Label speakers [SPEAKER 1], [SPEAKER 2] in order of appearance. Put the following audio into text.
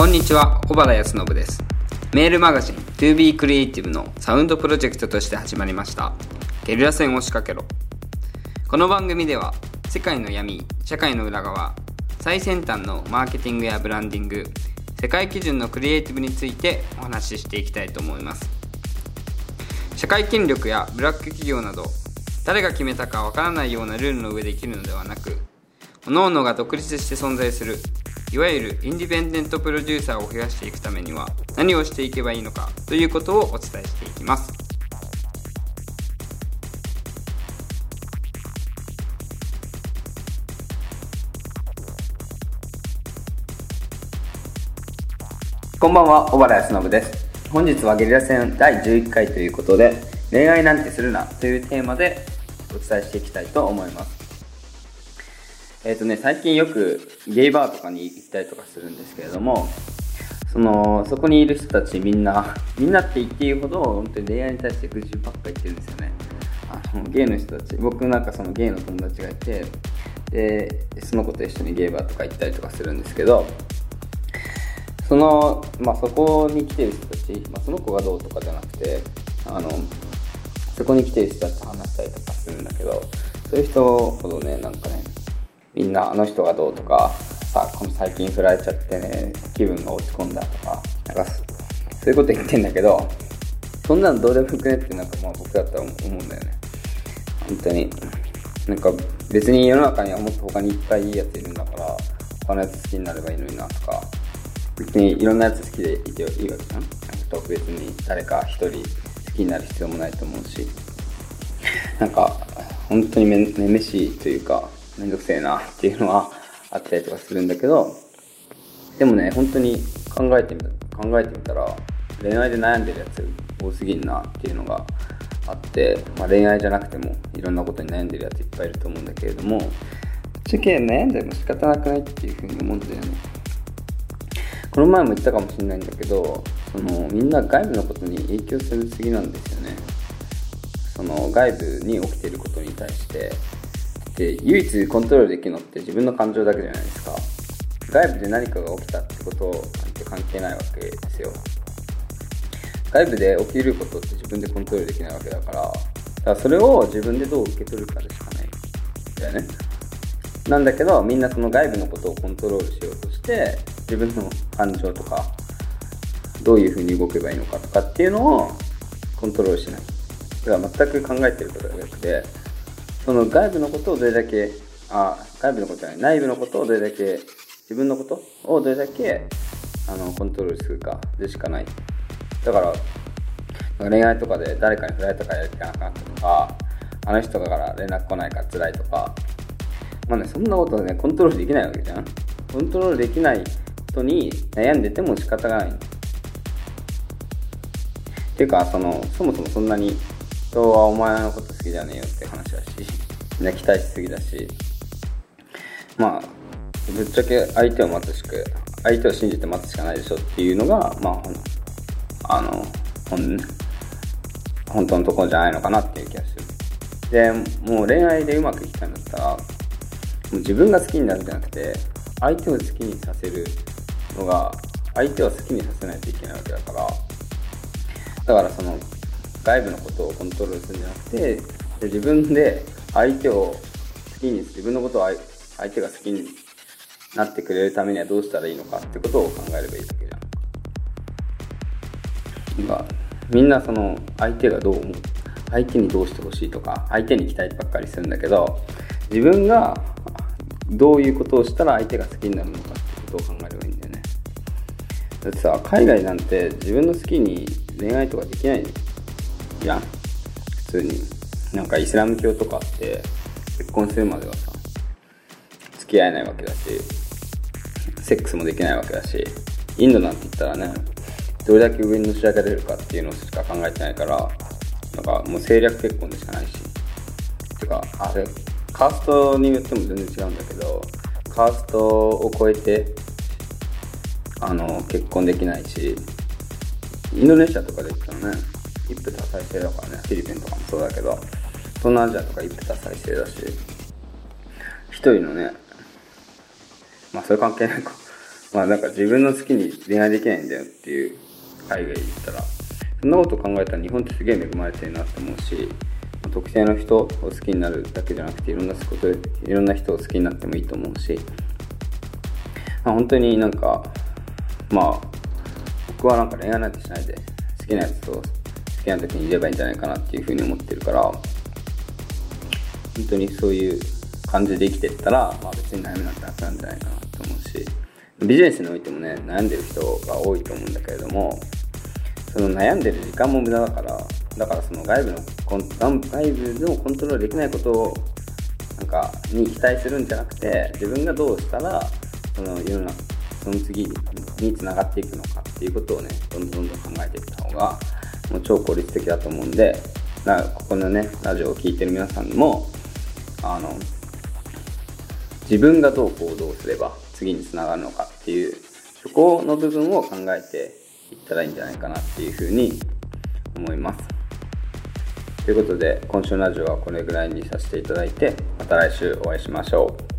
[SPEAKER 1] こんにちは小原康信です。メールマガジン 2B クリエイティブのサウンドプロジェクトとして始まりました。ゲリラ戦を仕掛けろ。この番組では世界の闇社会の裏側最先端のマーケティングやブランディング世界基準のクリエイティブについてお話ししていきたいと思います。社会権力やブラック企業など誰が決めたかわからないようなルールの上で生きるのではなく各々が独立して存在するいわゆるインディペンデントプロデューサーを増やしていくためには何をしていけばいいのかということをお伝えしていきます。こんばんは小原康信です。本日はゲリラ戦第11回ということで恋愛なんてするなというテーマでお伝えしていきたいと思います。えっ、ー、とね、最近よくゲイバーとかに行ったりとかするんですけれども、その、そこにいる人たちみんな、みんなって言っていいほど、本当に恋愛に対して愚痴ばっか言ってるんですよね。あの、ゲイの人たち、僕なんかそのゲイの友達がいて、で、その子と一緒にゲイバーとか行ったりとかするんですけど、その、まあ、そこに来てる人たち、まあ、その子がどうとかじゃなくて、あの、そこに来てる人たちと話したりとかするんだけど、そういう人ほどね、なんかね、みんなあの人がどうとか、さ、この最近振られちゃってね、気分が落ち込んだとか、なんかそういうこと言ってんだけど、そんなのどうでもよくねってなんかまあ僕だったら思うんだよね。本当に。なんか別に世の中にはもっと他にいっぱいいいやついるんだから、他のやつ好きになればいいのになとか、別にいろんなやつ好きでいていいわけじゃん特別に誰か一人好きになる必要もないと思うし、なんか本当にめめめしいというか、めんどくせえなっていうのはあったりとかするんだけど、でもね、本当に考えてみた、考えてみたら、恋愛で悩んでるやつ多すぎんなっていうのがあって、まあ、恋愛じゃなくてもいろんなことに悩んでるやついっぱいいると思うんだけれども、ぶっちゃけ悩んでも仕方なくないっていうふうに思うんだよね。この前も言ったかもしれないんだけど、そのみんな外部のことに影響するすぎなんですよね。その外部に起きてることに対してで唯一コントロールできるのって自分の感情だけじゃないですか。外部で何かが起きたってことなんて関係ないわけですよ。外部で起きることって自分でコントロールできないわけだから。だからそれを自分でどう受け取るかでしかない。だよね。なんだけどみんなその外部のことをコントロールしようとして自分の感情とかどういうふうに動けばいいのかとかっていうのをコントロールしない。だから全く考えてることがなくて。その外部のことをどれだけ、あ、外部のことじゃない、内部のことをどれだけ、自分のことをどれだけ、あの、コントロールするかでしかない。だから、恋愛とかで誰かに振られたからやる気がなくなったとか、あの人から連絡来ないから辛いとか、まあね、そんなことね、コントロールできないわけじゃん。コントロールできない人に悩んでても仕方がない。っていうか、その、そもそもそんなに人はお前のこと好きじゃねえよって話だし、みんな期待しすぎだし、まあ、ぶっちゃけ相手を待つしか、相手を信じて待つしかないでしょっていうのが、まあ、あの、本、本当のところじゃないのかなっていう気がする。で、もう恋愛でうまくいきたいんだったら、もう自分が好きになるんじゃなくて、相手を好きにさせるのが、相手を好きにさせないといけないわけだから、だからその、外部のことをコントロールするんじゃなくて自分で相手を好きに自分のことを相手が好きになってくれるためにはどうしたらいいのかってことを考えればいいわけじゃん。なんかみんなその相手がどう思う相手にどうしてほしいとか相手に期待ばっかりするんだけど自分がどういうことをしたら相手が好きになるのかってことを考えればいいんだよねだってさ海外なんて自分の好きに恋愛とかできないじゃん。普通に。なんかイスラム教とかって結婚するまではさ付き合えないわけだしセックスもできないわけだしインドなんて言ったらねどれだけ上にのし上げられるかっていうのしか考えてないからなんかもう政略結婚でしかないし。てかあれカーストによっても全然違うんだけどカーストを超えてあの結婚できないしインドネシアとかで言ったらね一夫多妻制だからねフィリピンとかもそうだけど東南アジアとか一夫多妻制だし一人のねまあそれ関係ないか まあなんか自分の好きに恋愛できないんだよっていう海外で言ったら、そんなこと考えたら日本ってすげえ恵まれてるなって思うし、特定の人を好きになるだけじゃなくていろんなこといろんな人を好きになってもいいと思うし、まあ、本当になんかまあ僕はなんか恋愛なんてしないで好きなやつと好きな時にいればいいんじゃないかなっていうふうに思ってるから本当にそういう感じで生きてったら、まあ、別に悩みなんてなくなんじゃないかなと思うしビジネスにおいてもね悩んでる人が多いと思うんだけれどもその悩んでる時間も無駄だからだからその外部のコン外部のコントロールできないことをなんかに期待するんじゃなくて自分がどうしたらその世の中その次につながっていくのかっていうことをねどんどんどんどん考えていった方がもう超効率的だと思うんでだからここのねラジオを聴いてる皆さんもあの自分がどう行動すれば次につながるのかっていうそこの部分を考えていったらいいんじゃないかなっていうふうに思います。ということで今週のラジオはこれぐらいにさせていただいてまた来週お会いしましょう。